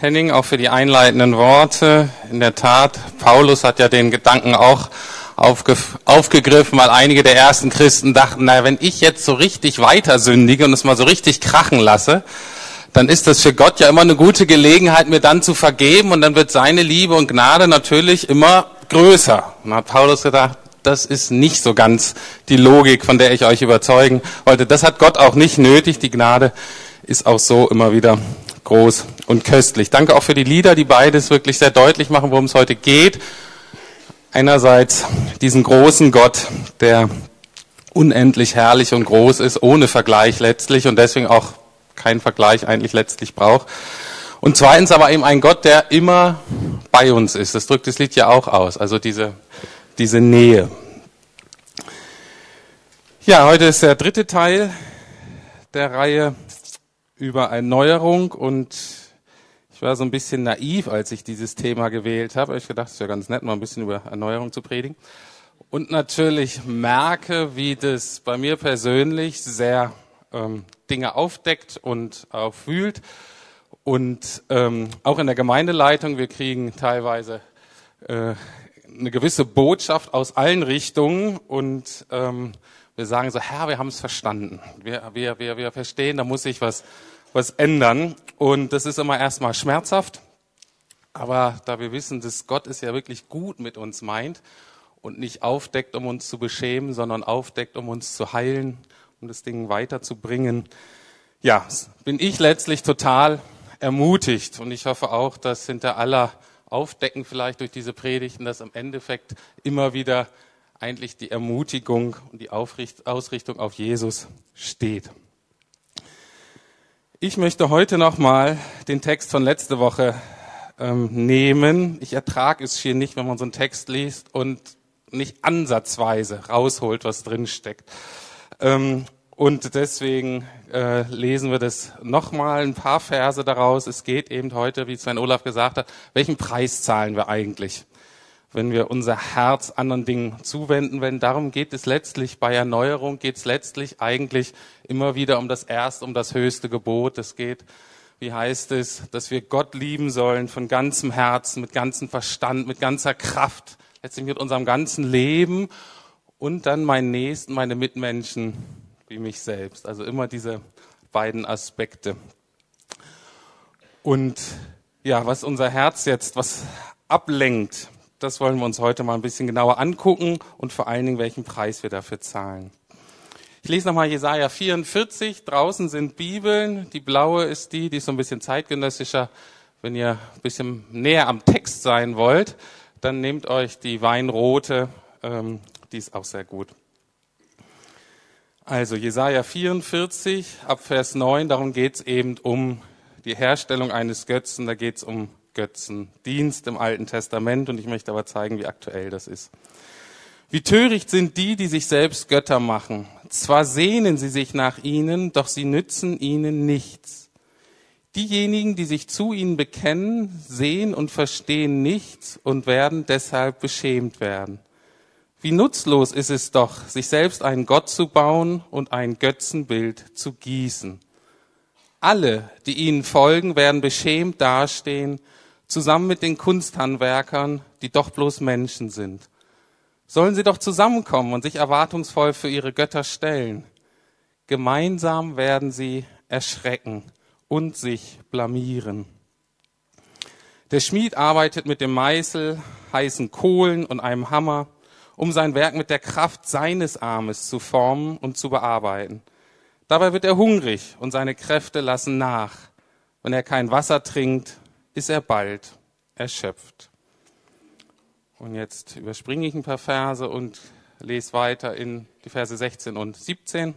Henning auch für die einleitenden Worte. In der Tat, Paulus hat ja den Gedanken auch aufge aufgegriffen, weil einige der ersten Christen dachten, naja, wenn ich jetzt so richtig weiter sündige und es mal so richtig krachen lasse, dann ist das für Gott ja immer eine gute Gelegenheit, mir dann zu vergeben und dann wird seine Liebe und Gnade natürlich immer größer. Und hat Paulus gedacht, das ist nicht so ganz die Logik, von der ich euch überzeugen wollte. Das hat Gott auch nicht nötig. Die Gnade ist auch so immer wieder groß und köstlich. Danke auch für die Lieder, die beides wirklich sehr deutlich machen, worum es heute geht. Einerseits diesen großen Gott, der unendlich herrlich und groß ist, ohne Vergleich letztlich und deswegen auch keinen Vergleich eigentlich letztlich braucht. Und zweitens aber eben ein Gott, der immer bei uns ist. Das drückt das Lied ja auch aus. Also diese diese Nähe. Ja, heute ist der dritte Teil der Reihe über Erneuerung und ich war so ein bisschen naiv, als ich dieses Thema gewählt habe. Ich gedacht, es wäre ganz nett, mal ein bisschen über Erneuerung zu predigen. Und natürlich merke, wie das bei mir persönlich sehr ähm, Dinge aufdeckt und auch fühlt. Und ähm, auch in der Gemeindeleitung, wir kriegen teilweise äh, eine gewisse Botschaft aus allen Richtungen und ähm, wir sagen so, Herr, wir haben es verstanden. Wir, wir, wir, wir verstehen, da muss sich was, was ändern. Und das ist immer erstmal schmerzhaft. Aber da wir wissen, dass Gott es ja wirklich gut mit uns meint und nicht aufdeckt, um uns zu beschämen, sondern aufdeckt, um uns zu heilen, um das Ding weiterzubringen, ja, bin ich letztlich total ermutigt. Und ich hoffe auch, dass hinter aller aufdecken vielleicht durch diese Predigten, dass im Endeffekt immer wieder eigentlich die Ermutigung und die Ausrichtung auf Jesus steht. Ich möchte heute nochmal den Text von letzte Woche ähm, nehmen. Ich ertrage es hier nicht, wenn man so einen Text liest und nicht ansatzweise rausholt, was drin steckt. Ähm, und deswegen äh, lesen wir das nochmal, ein paar Verse daraus. Es geht eben heute, wie Sven Olaf gesagt hat, welchen Preis zahlen wir eigentlich, wenn wir unser Herz anderen Dingen zuwenden? Wenn darum geht es letztlich bei Erneuerung, geht es letztlich eigentlich immer wieder um das erste, um das höchste Gebot. Es geht, wie heißt es, dass wir Gott lieben sollen von ganzem Herzen, mit ganzem Verstand, mit ganzer Kraft, letztlich mit unserem ganzen Leben und dann meinen Nächsten, meine Mitmenschen wie mich selbst. Also immer diese beiden Aspekte. Und ja, was unser Herz jetzt, was ablenkt, das wollen wir uns heute mal ein bisschen genauer angucken und vor allen Dingen, welchen Preis wir dafür zahlen. Ich lese nochmal Jesaja 44. Draußen sind Bibeln. Die blaue ist die, die ist so ein bisschen zeitgenössischer. Wenn ihr ein bisschen näher am Text sein wollt, dann nehmt euch die Weinrote. Ähm, die ist auch sehr gut. Also Jesaja 44 ab Vers 9, darum geht es eben um die Herstellung eines Götzen, da geht es um Götzendienst im Alten Testament und ich möchte aber zeigen, wie aktuell das ist. Wie töricht sind die, die sich selbst Götter machen. Zwar sehnen sie sich nach ihnen, doch sie nützen ihnen nichts. Diejenigen, die sich zu ihnen bekennen, sehen und verstehen nichts und werden deshalb beschämt werden. Wie nutzlos ist es doch, sich selbst einen Gott zu bauen und ein Götzenbild zu gießen. Alle, die ihnen folgen, werden beschämt dastehen, zusammen mit den Kunsthandwerkern, die doch bloß Menschen sind. Sollen sie doch zusammenkommen und sich erwartungsvoll für ihre Götter stellen. Gemeinsam werden sie erschrecken und sich blamieren. Der Schmied arbeitet mit dem Meißel, heißen Kohlen und einem Hammer um sein Werk mit der Kraft seines Armes zu formen und zu bearbeiten. Dabei wird er hungrig und seine Kräfte lassen nach. Wenn er kein Wasser trinkt, ist er bald erschöpft. Und jetzt überspringe ich ein paar Verse und lese weiter in die Verse 16 und 17.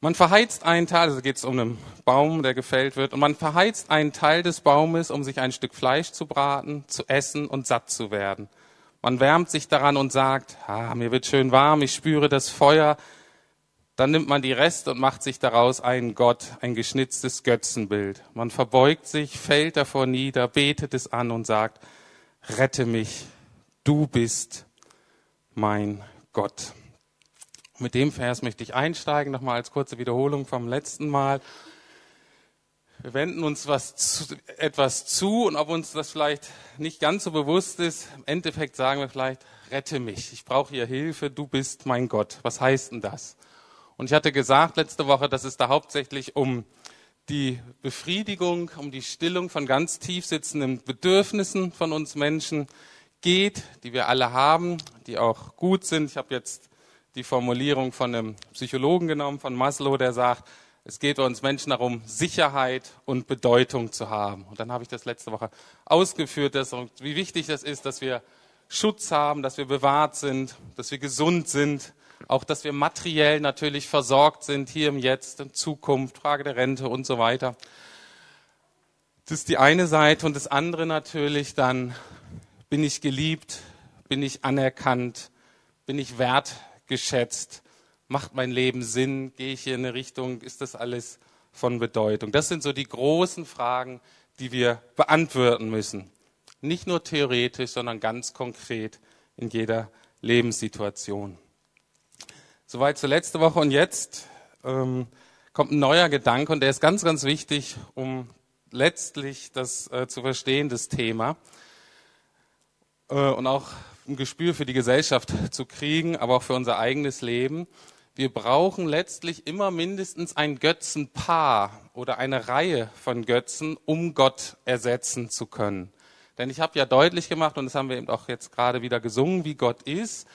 Man verheizt einen Teil, also geht es um einen Baum, der gefällt wird, und man verheizt einen Teil des Baumes, um sich ein Stück Fleisch zu braten, zu essen und satt zu werden. Man wärmt sich daran und sagt, ah, mir wird schön warm, ich spüre das Feuer. Dann nimmt man die Reste und macht sich daraus einen Gott, ein geschnitztes Götzenbild. Man verbeugt sich, fällt davor nieder, betet es an und sagt, rette mich, du bist mein Gott. Mit dem Vers möchte ich einsteigen, nochmal als kurze Wiederholung vom letzten Mal. Wir wenden uns was zu, etwas zu und ob uns das vielleicht nicht ganz so bewusst ist, im Endeffekt sagen wir vielleicht, rette mich, ich brauche hier Hilfe, du bist mein Gott. Was heißt denn das? Und ich hatte gesagt letzte Woche, dass es da hauptsächlich um die Befriedigung, um die Stillung von ganz tief sitzenden Bedürfnissen von uns Menschen geht, die wir alle haben, die auch gut sind. Ich habe jetzt die Formulierung von einem Psychologen genommen, von Maslow, der sagt, es geht bei uns Menschen darum, Sicherheit und Bedeutung zu haben. Und dann habe ich das letzte Woche ausgeführt, dass, wie wichtig das ist, dass wir Schutz haben, dass wir bewahrt sind, dass wir gesund sind, auch dass wir materiell natürlich versorgt sind, hier im Jetzt, in Zukunft, Frage der Rente und so weiter. Das ist die eine Seite und das andere natürlich dann, bin ich geliebt, bin ich anerkannt, bin ich wertgeschätzt, Macht mein Leben Sinn? Gehe ich hier in eine Richtung? Ist das alles von Bedeutung? Das sind so die großen Fragen, die wir beantworten müssen. Nicht nur theoretisch, sondern ganz konkret in jeder Lebenssituation. Soweit zur letzten Woche und jetzt ähm, kommt ein neuer Gedanke und der ist ganz, ganz wichtig, um letztlich das äh, zu verstehen, das Thema. Äh, und auch ein Gespür für die Gesellschaft zu kriegen, aber auch für unser eigenes Leben wir brauchen letztlich immer mindestens ein Götzenpaar oder eine Reihe von Götzen, um Gott ersetzen zu können. Denn ich habe ja deutlich gemacht, und das haben wir eben auch jetzt gerade wieder gesungen, wie Gott ist.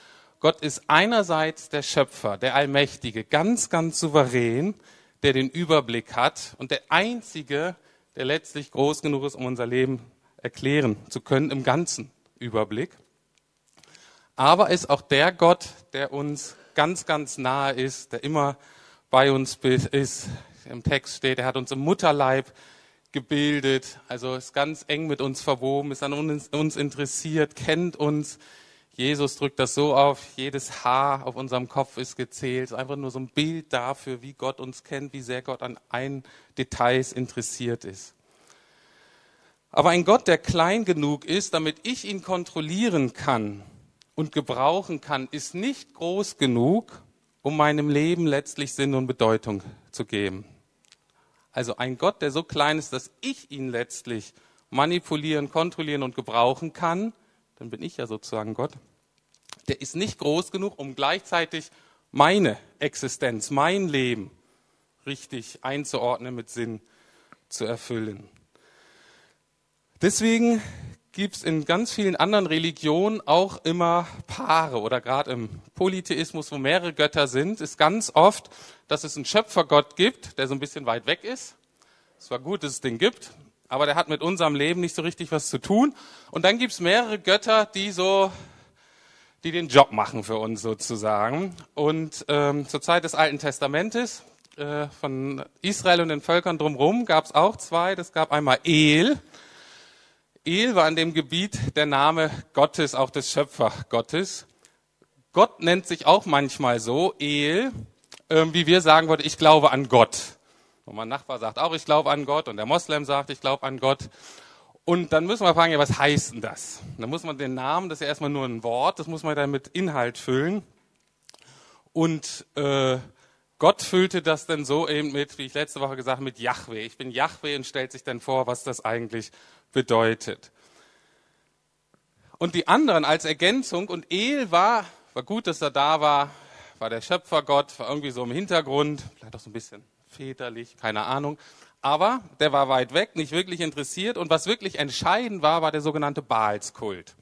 Gott ist einerseits der Schöpfer, der Allmächtige, ganz, ganz souverän, der den Überblick hat und der Einzige, der letztlich groß genug ist, um unser Leben erklären zu können im ganzen Überblick. Aber ist auch der Gott, der uns ganz, ganz nahe ist, der immer bei uns ist. Im Text steht, er hat uns im Mutterleib gebildet, also ist ganz eng mit uns verwoben, ist an uns, uns interessiert, kennt uns. Jesus drückt das so auf, jedes Haar auf unserem Kopf ist gezählt. Einfach nur so ein Bild dafür, wie Gott uns kennt, wie sehr Gott an allen Details interessiert ist. Aber ein Gott, der klein genug ist, damit ich ihn kontrollieren kann, und gebrauchen kann, ist nicht groß genug, um meinem Leben letztlich Sinn und Bedeutung zu geben. Also ein Gott, der so klein ist, dass ich ihn letztlich manipulieren, kontrollieren und gebrauchen kann, dann bin ich ja sozusagen Gott, der ist nicht groß genug, um gleichzeitig meine Existenz, mein Leben richtig einzuordnen, mit Sinn zu erfüllen. Deswegen gibt es in ganz vielen anderen Religionen auch immer Paare oder gerade im Polytheismus, wo mehrere Götter sind, ist ganz oft, dass es einen Schöpfergott gibt, der so ein bisschen weit weg ist. Es war gut, dass es den gibt, aber der hat mit unserem Leben nicht so richtig was zu tun. Und dann gibt es mehrere Götter, die so, die den Job machen für uns sozusagen. Und ähm, zur Zeit des Alten Testamentes äh, von Israel und den Völkern drumherum gab es auch zwei. Das gab einmal El El war in dem Gebiet der Name Gottes, auch des Schöpfergottes. Gott nennt sich auch manchmal so, El, äh, wie wir sagen würden, ich glaube an Gott. Und mein Nachbar sagt auch, ich glaube an Gott und der Moslem sagt, ich glaube an Gott. Und dann müssen wir fragen, ja, was heißt denn das? Dann muss man den Namen, das ist ja erstmal nur ein Wort, das muss man dann mit Inhalt füllen. Und äh, Gott füllte das dann so eben mit, wie ich letzte Woche gesagt habe, mit Yahweh. Ich bin Yahweh und stellt sich dann vor, was das eigentlich bedeutet. Und die anderen als Ergänzung, und El war, war gut, dass er da war, war der Schöpfergott, war irgendwie so im Hintergrund, vielleicht auch so ein bisschen väterlich, keine Ahnung. Aber der war weit weg, nicht wirklich interessiert. Und was wirklich entscheidend war, war der sogenannte Baalskult.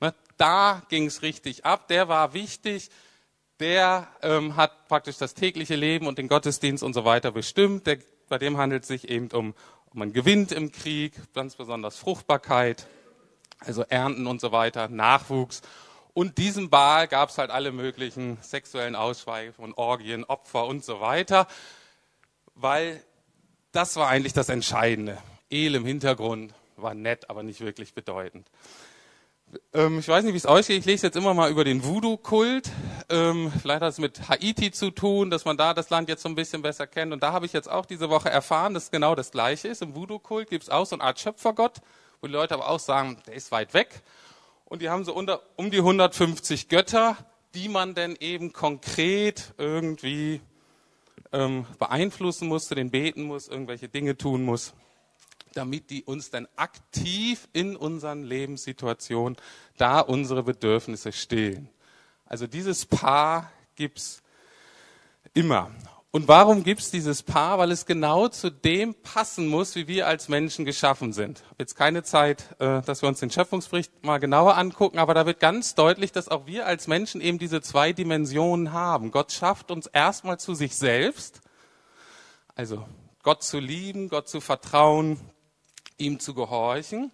Ne, da ging es richtig ab, der war wichtig der ähm, hat praktisch das tägliche Leben und den Gottesdienst und so weiter bestimmt. Der, bei dem handelt es sich eben um, um einen Gewinn im Krieg, ganz besonders Fruchtbarkeit, also Ernten und so weiter, Nachwuchs. Und diesem Baal gab es halt alle möglichen sexuellen Ausschweige von Orgien, Opfer und so weiter, weil das war eigentlich das Entscheidende. El im Hintergrund war nett, aber nicht wirklich bedeutend. Ähm, ich weiß nicht, wie es aussieht. Ich lese jetzt immer mal über den Voodoo-Kult. Ähm, vielleicht hat es mit Haiti zu tun, dass man da das Land jetzt so ein bisschen besser kennt. Und da habe ich jetzt auch diese Woche erfahren, dass genau das Gleiche ist. Im Voodoo-Kult gibt es auch so eine Art Schöpfergott, wo die Leute aber auch sagen, der ist weit weg. Und die haben so unter, um die 150 Götter, die man denn eben konkret irgendwie ähm, beeinflussen muss, zu den beten muss, irgendwelche Dinge tun muss. damit die uns dann aktiv in unseren Lebenssituationen da unsere Bedürfnisse stillen. Also dieses Paar gibt's immer. Und warum gibt's dieses Paar? Weil es genau zu dem passen muss, wie wir als Menschen geschaffen sind. Ich habe jetzt keine Zeit, äh, dass wir uns den Schöpfungsbericht mal genauer angucken, aber da wird ganz deutlich, dass auch wir als Menschen eben diese zwei Dimensionen haben. Gott schafft uns erstmal zu sich selbst, also Gott zu lieben, Gott zu vertrauen, ihm zu gehorchen.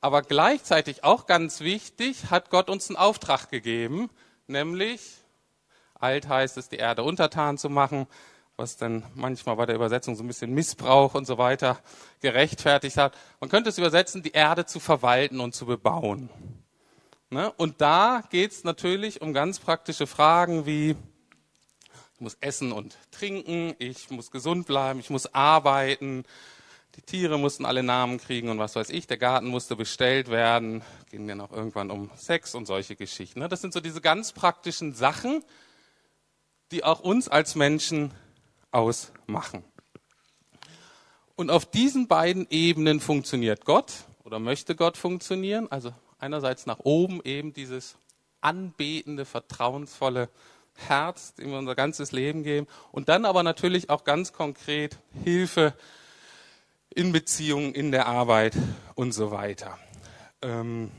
Aber gleichzeitig auch ganz wichtig, hat Gott uns einen Auftrag gegeben, nämlich, alt heißt es, die Erde untertan zu machen, was dann manchmal bei der Übersetzung so ein bisschen Missbrauch und so weiter gerechtfertigt hat. Man könnte es übersetzen, die Erde zu verwalten und zu bebauen. Ne? Und da geht es natürlich um ganz praktische Fragen wie, ich muss essen und trinken, ich muss gesund bleiben, ich muss arbeiten, die Tiere mussten alle Namen kriegen und was weiß ich, der Garten musste bestellt werden, ging dann auch irgendwann um Sex und solche Geschichten. Ne? Das sind so diese ganz praktischen Sachen, die auch uns als Menschen ausmachen. Und auf diesen beiden Ebenen funktioniert Gott oder möchte Gott funktionieren. Also einerseits nach oben eben dieses anbetende, vertrauensvolle Herz, dem wir unser ganzes Leben geben. Und dann aber natürlich auch ganz konkret Hilfe in Beziehungen, in der Arbeit und so weiter. Ähm,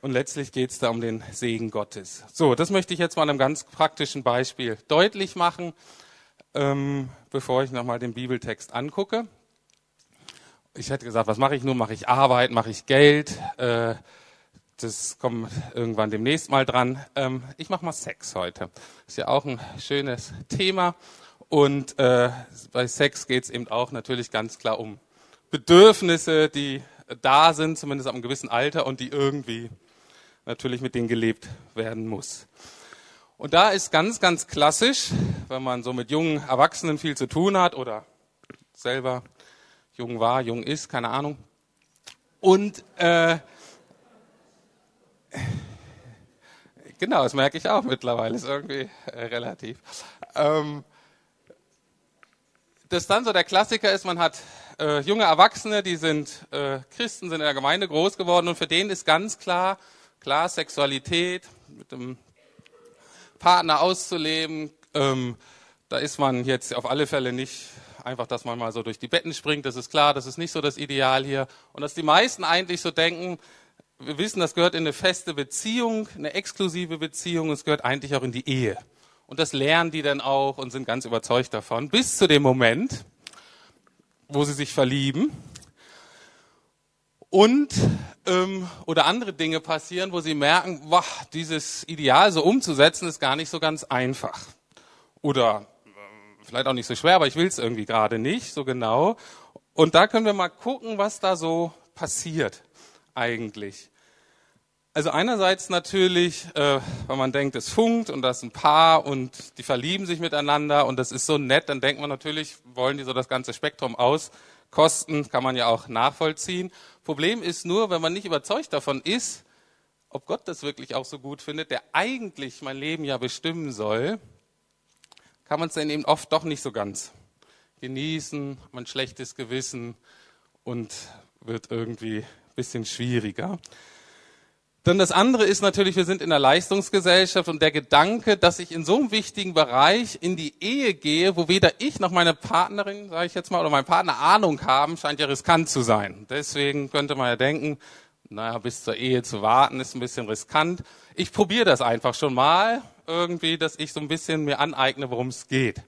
und letztlich geht es da um den Segen Gottes. So, das möchte ich jetzt mal einem ganz praktischen Beispiel deutlich machen ähm, bevor ich nochmal den Bibeltext angucke. Ich hätte gesagt, was mache ich nun? Mache ich Arbeit, mache ich Geld? Äh, das kommt irgendwann demnächst mal dran. Ähm, ich mache mal Sex heute. Ist ja auch ein schönes Thema. Und äh, bei Sex geht es eben auch natürlich ganz klar um Bedürfnisse, die da sind, zumindest ab einem gewissen Alter und die irgendwie natürlich mit denen gelebt werden muss. Und da ist ganz, ganz klassisch, wenn man so mit jungen Erwachsenen viel zu tun hat oder selber jung war, jung ist, keine Ahnung. Und äh, genau, das merke ich auch mittlerweile, ist irgendwie äh, relativ. Ähm, das dann so der Klassiker ist, man hat äh, junge Erwachsene, die sind äh, Christen, sind in der Gemeinde groß geworden und für denen ist ganz klar, klar Sexualität mit dem Partner auszuleben. Ähm, da ist man jetzt auf alle Fälle nicht einfach, dass man mal so durch die Betten springt. Das ist klar, das ist nicht so das Ideal hier. Und dass die meisten eigentlich so denken, wir wissen, das gehört in eine feste Beziehung, eine exklusive Beziehung, es gehört eigentlich auch in die Ehe. Und das lernen die dann auch und sind ganz überzeugt davon, bis zu dem Moment, wo sie sich verlieben und ähm, oder andere Dinge passieren, wo sie merken, boah, dieses Ideal so umzusetzen ist gar nicht so ganz einfach. Oder äh, vielleicht auch nicht so schwer, aber ich will es irgendwie gerade nicht so genau. Und da können wir mal gucken, was da so passiert eigentlich. Also einerseits natürlich, äh, wenn man denkt, es funkt und das ist ein Paar und die verlieben sich miteinander und das ist so nett, dann denkt man natürlich, wollen die so das ganze Spektrum auskosten, kann man ja auch nachvollziehen. Problem ist nur, wenn man nicht überzeugt davon ist, ob Gott das wirklich auch so gut findet, der eigentlich mein Leben ja bestimmen soll, kann man es dann eben oft doch nicht so ganz genießen, man schlechtes Gewissen und wird irgendwie ein bisschen schwieriger. Dann das andere ist natürlich, wir sind in einer Leistungsgesellschaft und der Gedanke, dass ich in so einem wichtigen Bereich in die Ehe gehe, wo weder ich noch meine Partnerin, sage ich jetzt mal, oder mein Partner Ahnung haben, scheint ja riskant zu sein. Deswegen könnte man ja denken, naja, bis zur Ehe zu warten ist ein bisschen riskant. Ich probiere das einfach schon mal irgendwie, dass ich so ein bisschen mir aneigne, worum es geht.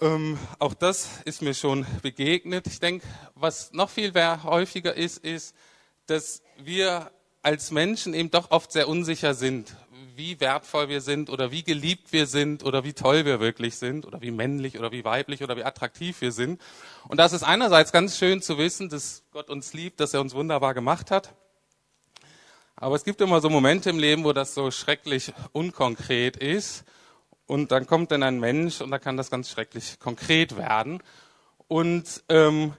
Ähm, auch das ist mir schon begegnet. Ich denke, was noch viel häufiger ist, ist, dass wir als Menschen eben doch oft sehr unsicher sind, wie wertvoll wir sind oder wie geliebt wir sind oder wie toll wir wirklich sind oder wie männlich oder wie weiblich oder wie attraktiv wir sind. Und das ist einerseits ganz schön zu wissen, dass Gott uns liebt, dass er uns wunderbar gemacht hat. Aber es gibt immer so Momente im Leben, wo das so schrecklich unkonkret ist. Und dann kommt dann ein Mensch und da kann das ganz schrecklich konkret werden. Und ähm,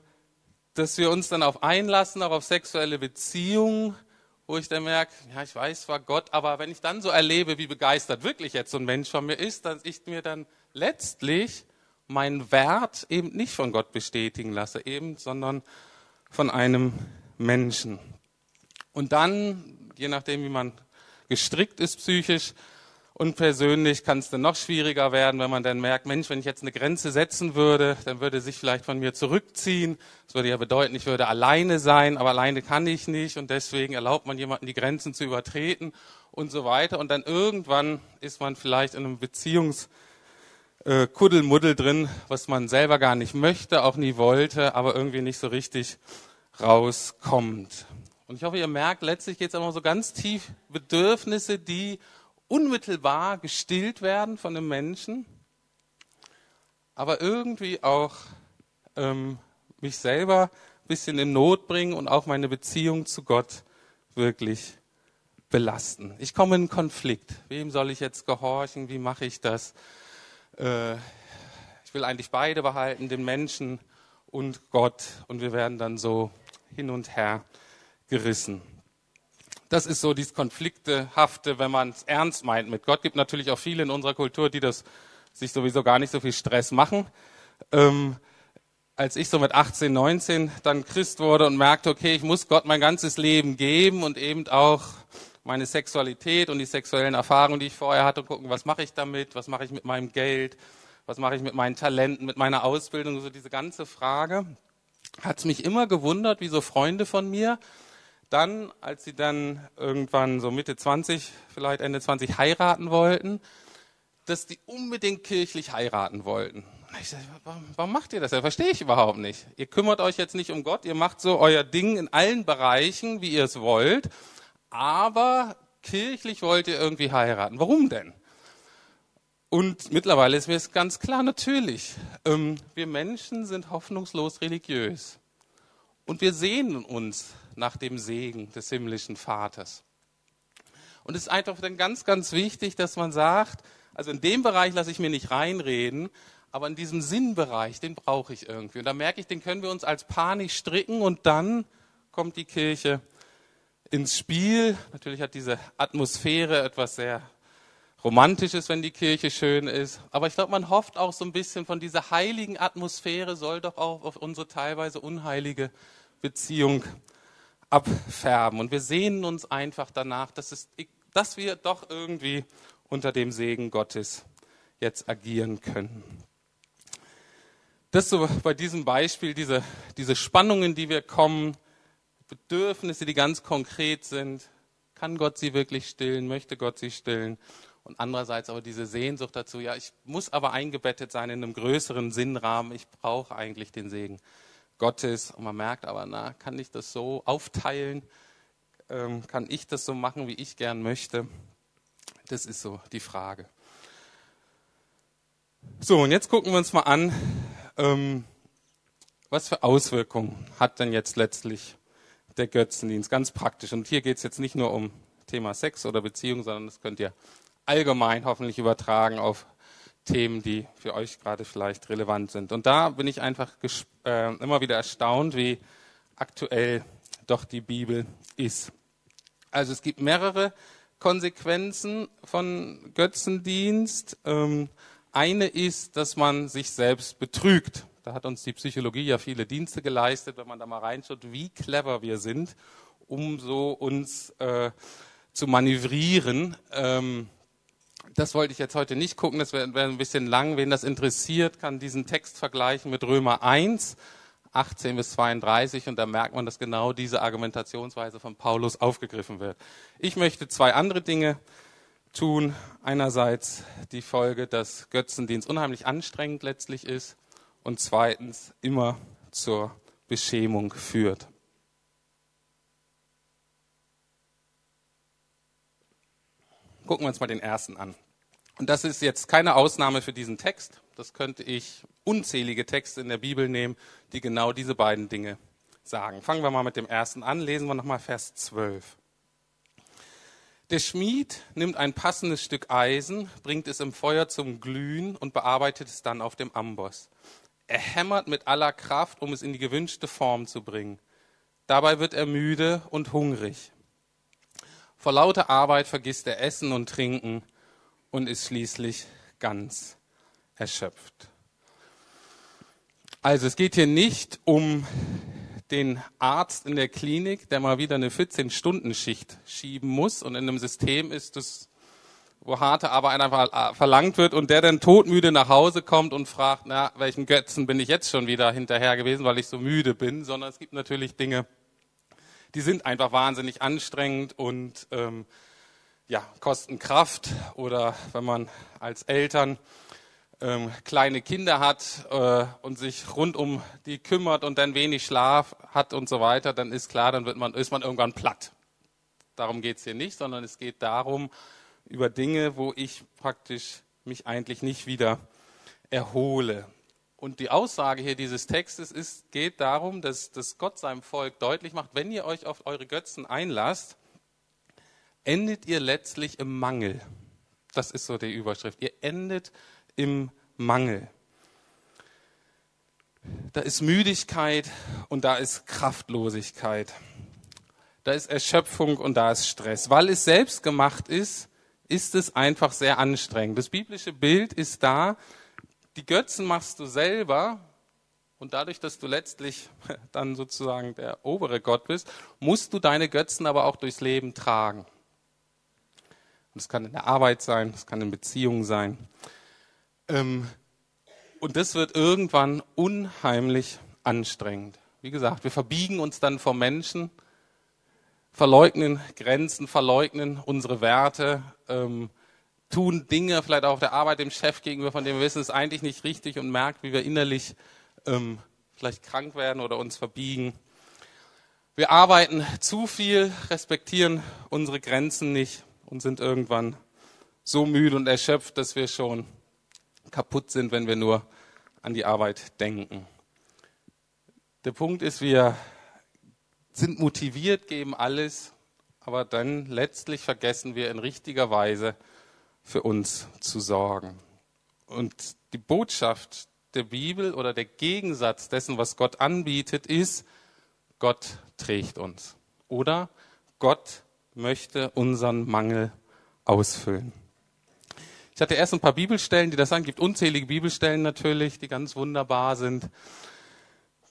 dass wir uns dann auf einlassen, auch auf sexuelle Beziehungen, wo ich dann merke, ja, ich weiß zwar Gott, aber wenn ich dann so erlebe, wie begeistert wirklich jetzt so ein Mensch von mir ist, dass ich mir dann letztlich meinen Wert eben nicht von Gott bestätigen lasse, eben, sondern von einem Menschen. Und dann, je nachdem, wie man gestrickt ist psychisch und persönlich, kann es dann noch schwieriger werden, wenn man dann merkt, Mensch, wenn ich jetzt eine Grenze setzen würde, dann würde sich vielleicht von mir zurückziehen. Das würde ja bedeuten, ich würde alleine sein, aber alleine kann ich nicht und deswegen erlaubt man jemanden, die Grenzen zu übertreten und so weiter. Und dann irgendwann ist man vielleicht in einem Beziehungs- äh, drin, was man selber gar nicht möchte, auch nie wollte, aber irgendwie nicht so richtig rauskommt. Und ich hoffe, ihr merkt, letztlich geht es immer so ganz tief Bedürfnisse, die unmittelbar gestillt werden von einem Menschen, aber irgendwie auch ähm, mich selber ein bisschen in Not bringen und auch meine Beziehung zu Gott wirklich belasten. Ich komme in Konflikt. Wem soll ich jetzt gehorchen? Wie mache ich das? Äh, ich will eigentlich beide behalten, den Menschen und Gott. Und wir werden dann so hin und her gerissen. Das ist so dieses Konfliktehafte, wenn man es ernst meint mit Gott. Gibt natürlich auch viele in unserer Kultur, die das sich sowieso gar nicht so viel Stress machen. Ähm, als ich so mit 18, 19 dann Christ wurde und merkte, okay, ich muss Gott mein ganzes Leben geben und eben auch meine Sexualität und die sexuellen Erfahrungen, die ich vorher hatte, gucken, was mache ich damit, was mache ich mit meinem Geld, was mache ich mit meinen Talenten, mit meiner Ausbildung, so diese ganze Frage, hat es mich immer gewundert, wie so Freunde von mir dann, als sie dann irgendwann so Mitte 20, vielleicht Ende 20 heiraten wollten, dass die unbedingt kirchlich heiraten wollten. Ich sage, warum, warum macht ihr das? Das verstehe ich überhaupt nicht. Ihr kümmert euch jetzt nicht um Gott, ihr macht so euer Ding in allen Bereichen, wie ihr es wollt aber kirchlich wollt ihr irgendwie heiraten. Warum denn? Und mittlerweile ist mir es ganz klar, natürlich, ähm, wir Menschen sind hoffnungslos religiös. Und wir sehnen uns nach dem Segen des himmlischen Vaters. Und es ist einfach dann ganz, ganz wichtig, dass man sagt, also in dem Bereich lasse ich mir nicht reinreden, aber in diesem Sinnbereich, den brauche ich irgendwie. Und da merke ich, den können wir uns als Paar nicht stricken und dann kommt die Kirche ins Spiel. Natürlich hat diese Atmosphäre etwas sehr Romantisches, wenn die Kirche schön ist. Aber ich glaube, man hofft auch so ein bisschen von dieser heiligen Atmosphäre soll doch auch auf unsere teilweise unheilige Beziehung abfärben. Und wir sehnen uns einfach danach, dass, es, dass wir doch irgendwie unter dem Segen Gottes jetzt agieren können. Das so bei diesem Beispiel, diese, diese Spannungen, die wir kommen, Bedürfnisse, die ganz konkret sind. Kann Gott sie wirklich stillen? Möchte Gott sie stillen? Und andererseits aber diese Sehnsucht dazu, ja, ich muss aber eingebettet sein in einem größeren Sinnrahmen. Ich brauche eigentlich den Segen Gottes. Und man merkt aber, na, kann ich das so aufteilen? Ähm, kann ich das so machen, wie ich gern möchte? Das ist so die Frage. So, und jetzt gucken wir uns mal an, ähm, was für Auswirkungen hat denn jetzt letztlich der Götzendienst, ganz praktisch. Und hier geht es jetzt nicht nur um Thema Sex oder Beziehung, sondern das könnt ihr allgemein hoffentlich übertragen auf Themen, die für euch gerade vielleicht relevant sind. Und da bin ich einfach äh, immer wieder erstaunt, wie aktuell doch die Bibel ist. Also es gibt mehrere Konsequenzen von Götzendienst. Ähm, eine ist, dass man sich selbst betrügt. Da hat uns die Psychologie ja viele Dienste geleistet, wenn man da mal reinschaut, wie clever wir sind, um so uns äh, zu manövrieren. Ähm, das wollte ich jetzt heute nicht gucken, das wäre wär ein bisschen lang. Wen das interessiert, kann diesen Text vergleichen mit Römer 1, 18 bis 32 und da merkt man, dass genau diese Argumentationsweise von Paulus aufgegriffen wird. Ich möchte zwei andere Dinge tun. Einerseits die Folge, dass Götzendienst unheimlich anstrengend letztlich ist und zweitens immer zur Beschämung führt. Gucken wir uns mal den ersten an. Und das ist jetzt keine Ausnahme für diesen Text. Das könnte ich unzählige Texte in der Bibel nehmen, die genau diese beiden Dinge sagen. Fangen wir mal mit dem ersten an. Lesen wir nochmal Vers 12. Der Schmied nimmt ein passendes Stück Eisen, bringt es im Feuer zum Glühen und bearbeitet es dann auf dem Amboss. Er hämmert mit aller Kraft, um es in die gewünschte Form zu bringen. Dabei wird er müde und hungrig. Vor lauter Arbeit vergisst er Essen und Trinken und ist schließlich ganz erschöpft. Also es geht hier nicht um den Arzt in der Klinik, der mal wieder eine 14-Stunden-Schicht schieben muss und in einem System ist, das, wo harte Arbeit einfach verlangt wird und der dann todmüde nach Hause kommt und fragt, na, welchen Götzen bin ich jetzt schon wieder hinterher gewesen, weil ich so müde bin, sondern es gibt natürlich Dinge, die sind einfach wahnsinnig anstrengend und ähm, ja, kosten Kraft oder wenn man als Eltern ähm, kleine Kinder hat äh, und sich rund um die kümmert und dann wenig Schlaf hat und so weiter, dann ist klar, dann wird man, ist man irgendwann platt. Darum geht es hier nicht, sondern es geht darum, über Dinge, wo ich praktisch mich eigentlich nicht wieder erhole. Und die Aussage hier dieses Textes ist, geht darum, dass, dass Gott seinem Volk deutlich macht, wenn ihr euch auf eure Götzen einlasst, endet ihr letztlich im Mangel. Das ist so die Überschrift. Ihr endet im Mangel. Da ist Müdigkeit und da ist Kraftlosigkeit. Da ist Erschöpfung und da ist Stress. Weil es selbst gemacht ist, ist es einfach sehr anstrengend. Das biblische Bild ist da, die Götzen machst du selber und dadurch, dass du letztlich dann sozusagen der obere Gott bist, musst du deine Götzen aber auch durchs Leben tragen. Und das kann in der Arbeit sein, das kann in Beziehungen sein. Ähm, und das wird irgendwann unheimlich anstrengend. Wie gesagt, wir verbiegen uns dann vor Menschen, verleugnen Grenzen, verleugnen unsere Werte, ähm, tun Dinge vielleicht auch auf der Arbeit dem Chef gegenüber, von dem wir wissen, es ist eigentlich nicht richtig und merkt, wie wir innerlich ähm, vielleicht krank werden oder uns verbiegen. Wir arbeiten zu viel, respektieren unsere Grenzen nicht und sind irgendwann so müde und erschöpft, dass wir schon kaputt sind, wenn wir nur an die Arbeit denken. Der Punkt ist, wir sind motiviert, geben alles, aber dann letztlich vergessen wir in richtiger Weise für uns zu sorgen. Und die Botschaft der Bibel oder der Gegensatz dessen, was Gott anbietet, ist, Gott trägt uns. Oder Gott möchte unseren Mangel ausfüllen. Ich hatte erst ein paar Bibelstellen, die das sagen. Es gibt unzählige Bibelstellen natürlich, die ganz wunderbar sind.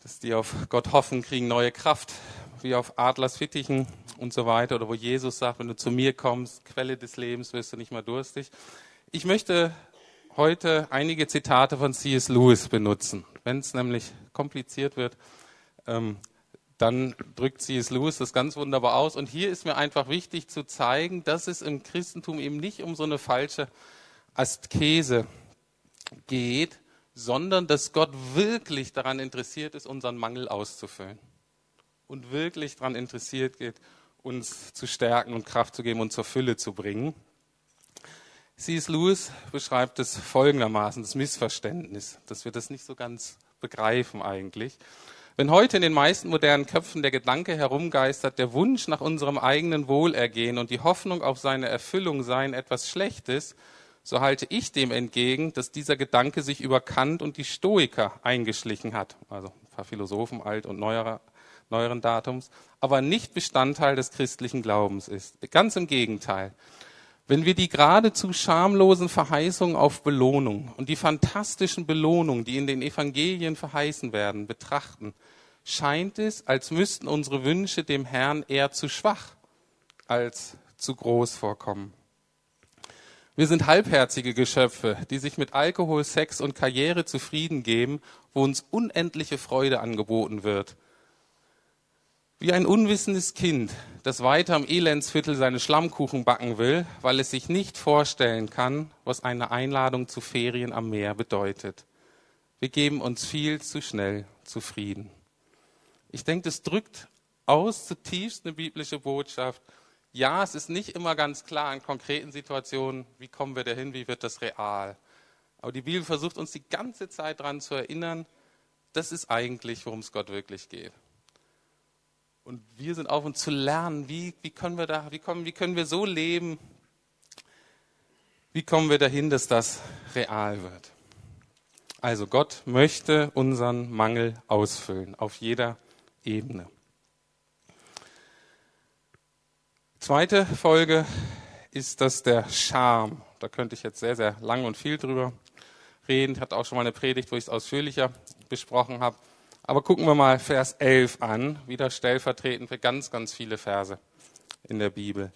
Dass die auf Gott hoffen, kriegen neue Kraft, wie auf Adlers Fittichen und so weiter. Oder wo Jesus sagt, wenn du zu mir kommst, Quelle des Lebens, wirst du nicht mehr durstig. Ich möchte heute einige Zitate von C.S. Lewis benutzen. Wenn es nämlich kompliziert wird, ähm, dann drückt C.S. Lewis das ganz wunderbar aus. Und hier ist mir einfach wichtig zu zeigen, dass es im Christentum eben nicht um so eine falsche Askese geht, sondern dass Gott wirklich daran interessiert ist, unseren Mangel auszufüllen. Und wirklich daran interessiert geht, uns zu stärken und Kraft zu geben und zur Fülle zu bringen. C.S. Lewis beschreibt es folgendermaßen, das Missverständnis, dass wir das nicht so ganz begreifen eigentlich. Wenn heute in den meisten modernen Köpfen der Gedanke herumgeistert, der Wunsch nach unserem eigenen Wohlergehen und die Hoffnung auf seine Erfüllung seien etwas Schlechtes, so halte ich dem entgegen, dass dieser Gedanke sich über Kant und die Stoiker eingeschlichen hat, also ein paar Philosophen alt und neuerer, neueren Datums, aber nicht Bestandteil des christlichen Glaubens ist. Ganz im Gegenteil. Wenn wir die geradezu schamlosen Verheißungen auf Belohnung und die fantastischen Belohnungen, die in den Evangelien verheißen werden, betrachten, scheint es, als müssten unsere Wünsche dem Herrn eher zu schwach als zu groß vorkommen. Wir sind halbherzige Geschöpfe, die sich mit Alkohol, Sex und Karriere zufrieden geben, wo uns unendliche Freude angeboten wird. Wie ein unwissendes Kind, das weiter am Elendsviertel seine Schlammkuchen backen will, weil es sich nicht vorstellen kann, was eine Einladung zu Ferien am Meer bedeutet. Wir geben uns viel zu schnell zufrieden. Ich denke, das drückt aus zutiefst eine biblische Botschaft ja, es ist nicht immer ganz klar in konkreten Situationen, wie kommen wir dahin, wie wird das real. Aber die Bibel versucht uns die ganze Zeit daran zu erinnern, das ist eigentlich, worum es Gott wirklich geht. Und wir sind auf uns zu lernen, wie, wie können wir da, wie, kommen, wie können wir so leben, wie kommen wir dahin, dass das real wird. Also Gott möchte unseren Mangel ausfüllen, auf jeder Ebene. Zweite Folge ist das der Scham. Da könnte ich jetzt sehr, sehr lang und viel drüber reden. Ich hatte auch schon mal eine Predigt, wo ich es ausführlicher besprochen habe. Aber gucken wir mal Vers 11 an, wieder stellvertretend für ganz, ganz viele Verse in der Bibel.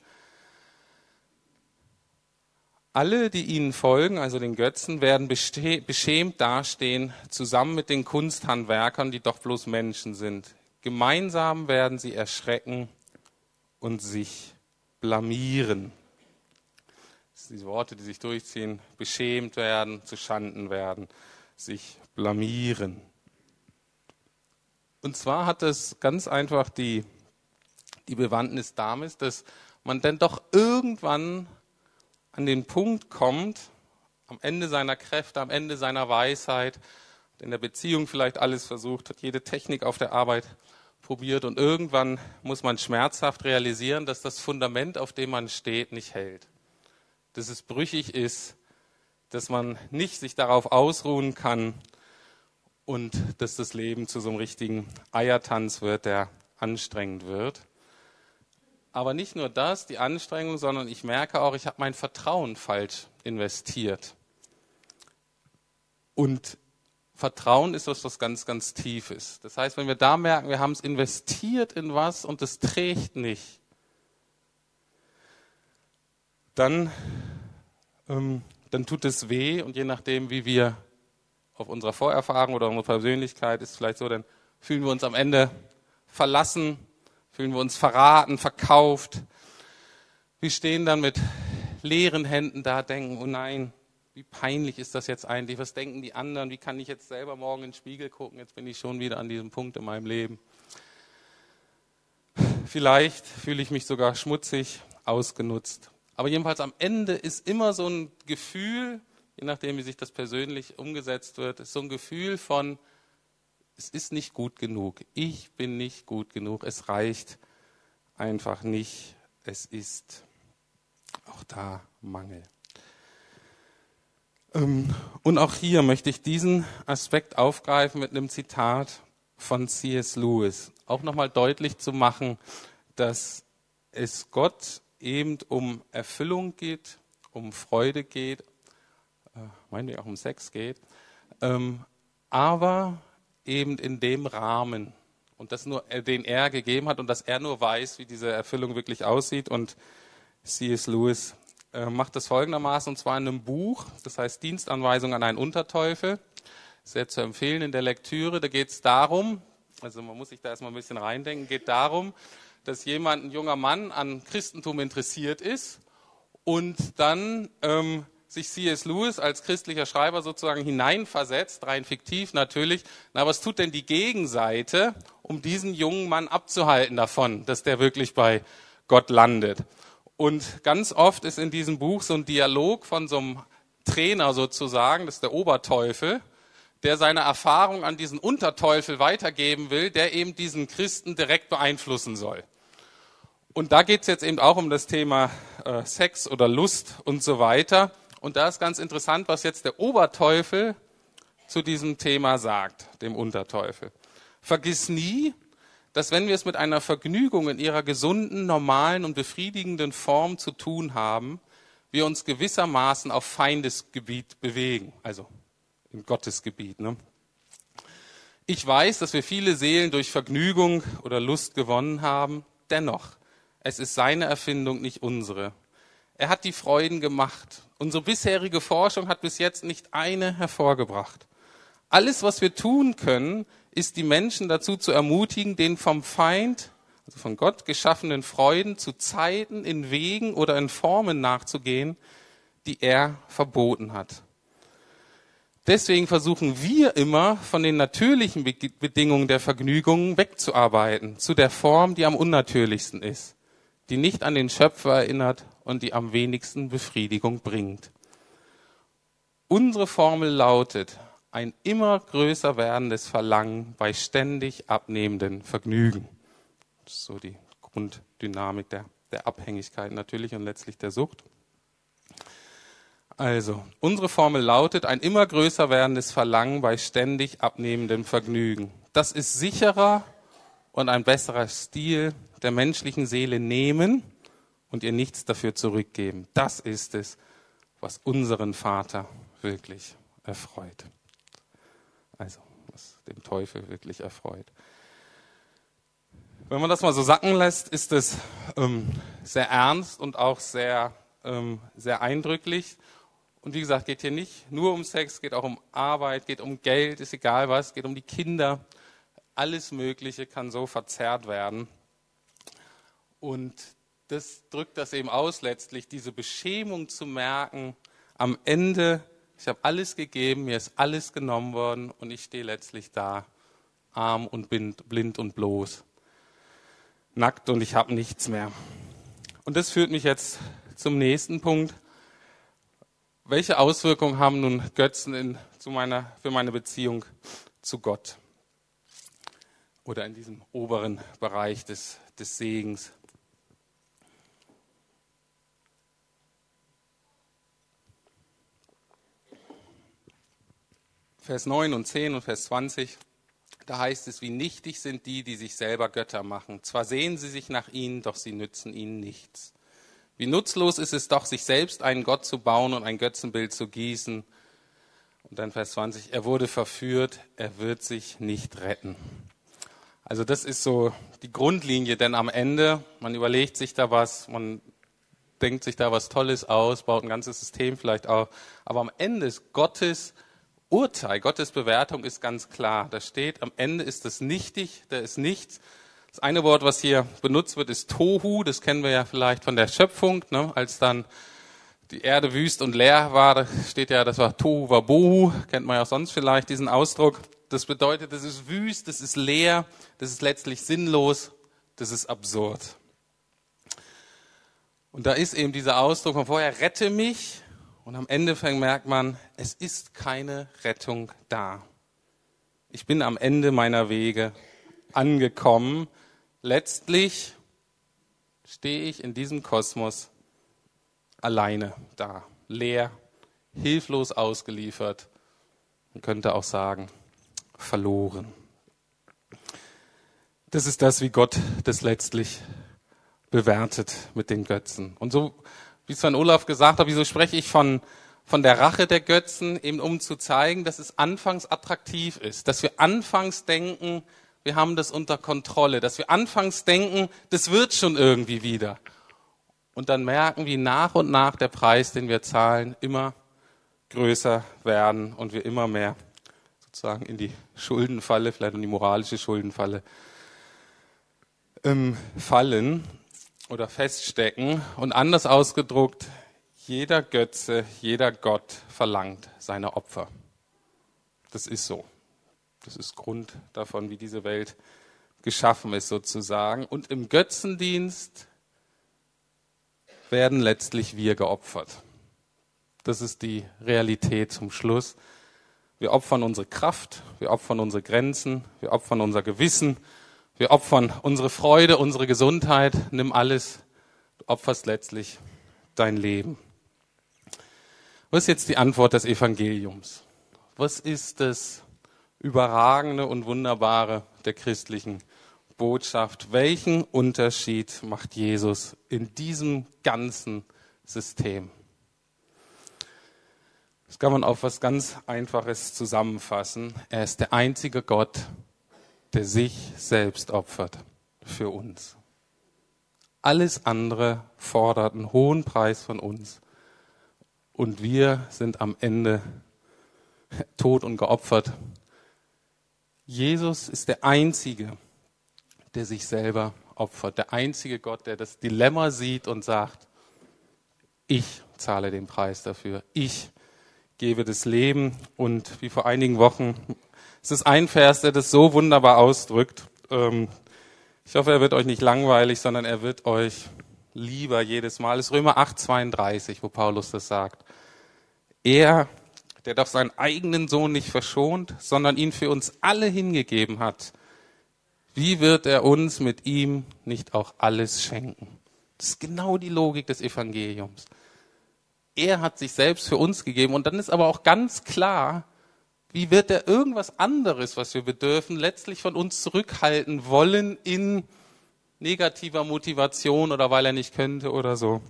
Alle, die ihnen folgen, also den Götzen, werden beschämt dastehen, zusammen mit den Kunsthandwerkern, die doch bloß Menschen sind. Gemeinsam werden sie erschrecken und sich blamieren. Das sind diese Worte, die sich durchziehen. Beschämt werden, zu Schanden werden, sich blamieren. Und zwar hat es ganz einfach die, die Bewandtnis damit, dass man dann doch irgendwann an den Punkt kommt, am Ende seiner Kräfte, am Ende seiner Weisheit, in der Beziehung vielleicht alles versucht, hat jede Technik auf der Arbeit probiert und irgendwann muss man schmerzhaft realisieren, dass das Fundament, auf dem man steht, nicht hält. Dass es brüchig ist, dass man nicht sich darauf ausruhen kann und dass das Leben zu so einem richtigen Eiertanz wird, der anstrengend wird. Aber nicht nur das, die Anstrengung, sondern ich merke auch, ich habe mein Vertrauen falsch investiert. Und Vertrauen ist was, was ganz, ganz tief ist. Das heißt, wenn wir da merken, wir haben es investiert in was und es trägt nicht, dann, ähm, dann tut es weh und je nachdem, wie wir auf unserer Vorerfahrung oder unserer Persönlichkeit ist vielleicht so, dann fühlen wir uns am Ende verlassen, Fühlen wir uns verraten, verkauft. Wir stehen dann mit leeren Händen da, denken, oh nein, wie peinlich ist das jetzt eigentlich? Was denken die anderen? Wie kann ich jetzt selber morgen in den Spiegel gucken? Jetzt bin ich schon wieder an diesem Punkt in meinem Leben. Vielleicht fühle ich mich sogar schmutzig, ausgenutzt. Aber jedenfalls am Ende ist immer so ein Gefühl, je nachdem, wie sich das persönlich umgesetzt wird, ist so ein Gefühl von, es ist nicht gut genug. Ich bin nicht gut genug. Es reicht einfach nicht. Es ist auch da Mangel. Ähm, und auch hier möchte ich diesen Aspekt aufgreifen mit einem Zitat von C.S. Lewis. Auch nochmal deutlich zu machen, dass es Gott eben um Erfüllung geht, um Freude geht, wir auch um Sex geht, ähm, aber eben in dem Rahmen und das nur, äh, den er gegeben hat und dass er nur weiß, wie diese Erfüllung wirklich aussieht. Und C.S. Lewis äh, macht das folgendermaßen, und zwar in einem Buch, das heißt Dienstanweisung an einen Unterteufel. Sehr zu empfehlen in der Lektüre. Da geht es darum, also man muss sich da erstmal ein bisschen reindenken, geht darum, dass jemand, ein junger Mann, an Christentum interessiert ist und dann ähm, sich C.S. Lewis als christlicher Schreiber sozusagen hineinversetzt, rein fiktiv natürlich. Na, was tut denn die Gegenseite, um diesen jungen Mann abzuhalten davon, dass der wirklich bei Gott landet? Und ganz oft ist in diesem Buch so ein Dialog von so einem Trainer sozusagen, das ist der Oberteufel, der seine Erfahrung an diesen Unterteufel weitergeben will, der eben diesen Christen direkt beeinflussen soll. Und da geht es jetzt eben auch um das Thema äh, Sex oder Lust und so weiter. Und da ist ganz interessant, was jetzt der Oberteufel zu diesem Thema sagt, dem Unterteufel. Vergiss nie, dass wenn wir es mit einer Vergnügung in ihrer gesunden, normalen und befriedigenden Form zu tun haben, wir uns gewissermaßen auf Feindesgebiet bewegen, also in Gottes Gebiet. Ne? Ich weiß, dass wir viele Seelen durch Vergnügung oder Lust gewonnen haben. Dennoch, es ist seine Erfindung, nicht unsere. Er hat die Freuden gemacht. Unsere bisherige Forschung hat bis jetzt nicht eine hervorgebracht. Alles, was wir tun können, ist die Menschen dazu zu ermutigen, den vom Feind, also von Gott geschaffenen Freuden zu Zeiten, in Wegen oder in Formen nachzugehen, die er verboten hat. Deswegen versuchen wir immer von den natürlichen Bedingungen der Vergnügungen wegzuarbeiten, zu der Form, die am unnatürlichsten ist, die nicht an den Schöpfer erinnert und die am wenigsten Befriedigung bringt. Unsere Formel lautet, ein immer größer werdendes Verlangen bei ständig abnehmenden Vergnügen. Das ist so die Grunddynamik der, der Abhängigkeit natürlich und letztlich der Sucht. Also, unsere Formel lautet ein immer größer werdendes Verlangen bei ständig abnehmendem Vergnügen. Das ist sicherer und ein besserer Stil der menschlichen Seele nehmen und ihr nichts dafür zurückgeben. Das ist es, was unseren Vater wirklich erfreut. Also, was dem Teufel wirklich erfreut. Wenn man das mal so sacken lässt, ist es ähm, sehr ernst und auch sehr, ähm, sehr eindrücklich. Und wie gesagt, geht hier nicht nur um Sex, geht auch um Arbeit, geht um Geld, ist egal was, geht um die Kinder. Alles Mögliche kann so verzerrt werden. Und das drückt das eben aus, letztlich diese Beschämung zu merken, am Ende, ich habe alles gegeben, mir ist alles genommen worden und ich stehe letztlich da, arm und blind und bloß, nackt und ich habe nichts mehr. Und das führt mich jetzt zum nächsten Punkt. Welche Auswirkungen haben nun Götzen in, zu meiner, für meine Beziehung zu Gott? Oder in diesem oberen Bereich des, des Segens? Vers 9 und 10 und Vers 20, da heißt es, wie nichtig sind die, die sich selber Götter machen. Zwar sehen sie sich nach ihnen, doch sie nützen ihnen nichts. Wie nutzlos ist es doch, sich selbst einen Gott zu bauen und ein Götzenbild zu gießen. Und dann Vers 20, er wurde verführt, er wird sich nicht retten. Also das ist so die Grundlinie, denn am Ende, man überlegt sich da was, man denkt sich da was Tolles aus, baut ein ganzes System vielleicht auch, aber am Ende ist Gottes Urteil, Gottes Bewertung ist ganz klar. Da steht, am Ende ist das nichtig, da ist nichts, das eine Wort, was hier benutzt wird, ist Tohu. Das kennen wir ja vielleicht von der Schöpfung, ne? als dann die Erde wüst und leer war. Da steht ja, das war Tohu Wabohu. Kennt man ja auch sonst vielleicht diesen Ausdruck. Das bedeutet, das ist wüst, das ist leer, das ist letztlich sinnlos, das ist absurd. Und da ist eben dieser Ausdruck von vorher, rette mich. Und am Ende merkt man, es ist keine Rettung da. Ich bin am Ende meiner Wege angekommen letztlich stehe ich in diesem Kosmos alleine da, leer, hilflos ausgeliefert. Man könnte auch sagen, verloren. Das ist das, wie Gott das letztlich bewertet mit den Götzen. Und so, wie Sven Olaf gesagt hat, wieso spreche ich von, von der Rache der Götzen, eben um zu zeigen, dass es anfangs attraktiv ist, dass wir anfangs denken, wir haben das unter Kontrolle, dass wir anfangs denken, das wird schon irgendwie wieder. Und dann merken, wie nach und nach der Preis, den wir zahlen, immer größer werden und wir immer mehr sozusagen in die Schuldenfalle, vielleicht in die moralische Schuldenfalle ähm, fallen oder feststecken. Und anders ausgedruckt, jeder Götze, jeder Gott verlangt seine Opfer. Das ist so. Das ist Grund davon, wie diese Welt geschaffen ist sozusagen. Und im Götzendienst werden letztlich wir geopfert. Das ist die Realität zum Schluss. Wir opfern unsere Kraft, wir opfern unsere Grenzen, wir opfern unser Gewissen, wir opfern unsere Freude, unsere Gesundheit. Nimm alles, du opferst letztlich dein Leben. Was ist jetzt die Antwort des Evangeliums? Was ist das überragende und wunderbare der christlichen Botschaft. Welchen Unterschied macht Jesus in diesem ganzen System? Das kann man auf was ganz Einfaches zusammenfassen. Er ist der einzige Gott, der sich selbst opfert für uns. Alles andere fordert einen hohen Preis von uns. Und wir sind am Ende tot und geopfert Jesus ist der Einzige, der sich selber opfert. Der einzige Gott, der das Dilemma sieht und sagt, ich zahle den Preis dafür. Ich gebe das Leben. Und wie vor einigen Wochen, es ist ein Vers, der das so wunderbar ausdrückt. Ähm, ich hoffe, er wird euch nicht langweilig, sondern er wird euch lieber jedes Mal. Es ist Römer 8, 32, wo Paulus das sagt. Er der doch seinen eigenen Sohn nicht verschont, sondern ihn für uns alle hingegeben hat, wie wird er uns mit ihm nicht auch alles schenken? Das ist genau die Logik des Evangeliums. Er hat sich selbst für uns gegeben und dann ist aber auch ganz klar, wie wird er irgendwas anderes, was wir bedürfen, letztlich von uns zurückhalten wollen in negativer Motivation oder weil er nicht könnte oder so.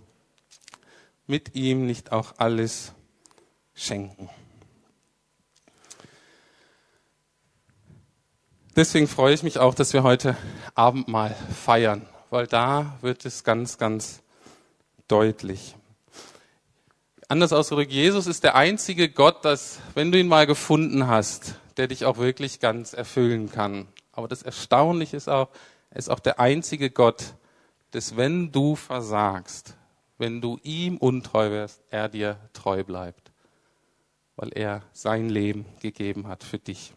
Mit ihm nicht auch alles schenken. Deswegen freue ich mich auch, dass wir heute Abendmahl feiern, weil da wird es ganz, ganz deutlich. Anders ausgedrückt, Jesus ist der einzige Gott, dass, wenn du ihn mal gefunden hast, der dich auch wirklich ganz erfüllen kann. Aber das Erstaunliche ist auch, er ist auch der einzige Gott, dass wenn du versagst, wenn du ihm untreu wirst, er dir treu bleibt, weil er sein Leben gegeben hat für dich.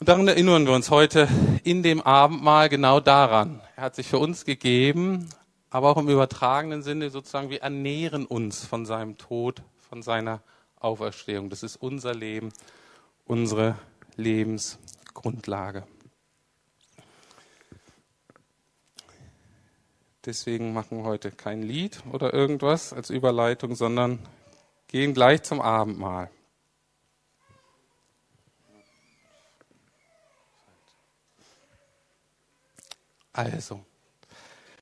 Und daran erinnern wir uns heute in dem Abendmahl genau daran. Er hat sich für uns gegeben, aber auch im übertragenen Sinne sozusagen, wir ernähren uns von seinem Tod, von seiner Auferstehung. Das ist unser Leben, unsere Lebensgrundlage. Deswegen machen wir heute kein Lied oder irgendwas als Überleitung, sondern gehen gleich zum Abendmahl. Also,